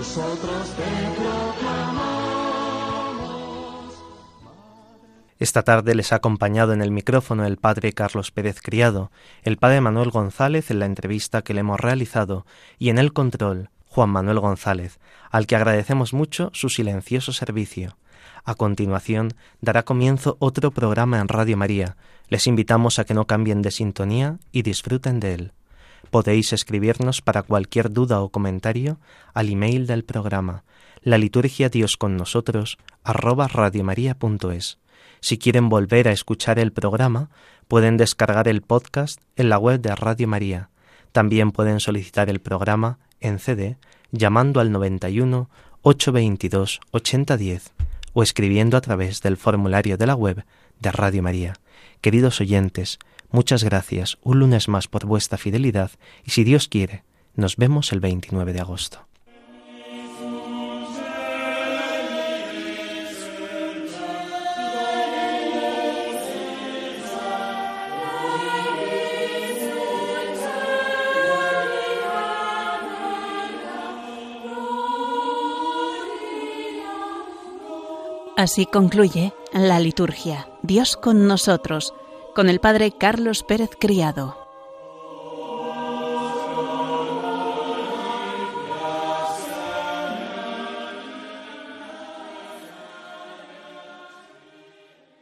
Nosotros te proclamamos. Esta tarde les ha acompañado en el micrófono el padre Carlos Pérez Criado, el padre Manuel González en la entrevista que le hemos realizado y en el control Juan Manuel González, al que agradecemos mucho su silencioso servicio. A continuación dará comienzo otro programa en Radio María. Les invitamos a que no cambien de sintonía y disfruten de él. Podéis escribirnos para cualquier duda o comentario al email del programa la liturgia Dios con nosotros arroba radiomaria.es. Si quieren volver a escuchar el programa, pueden descargar el podcast en la web de Radio María. También pueden solicitar el programa en CD llamando al 91 822 8010 o escribiendo a través del formulario de la web de Radio María. Queridos oyentes, muchas gracias un lunes más por vuestra fidelidad y si Dios quiere, nos vemos el 29 de agosto. Así concluye la liturgia Dios con nosotros, con el Padre Carlos Pérez Criado.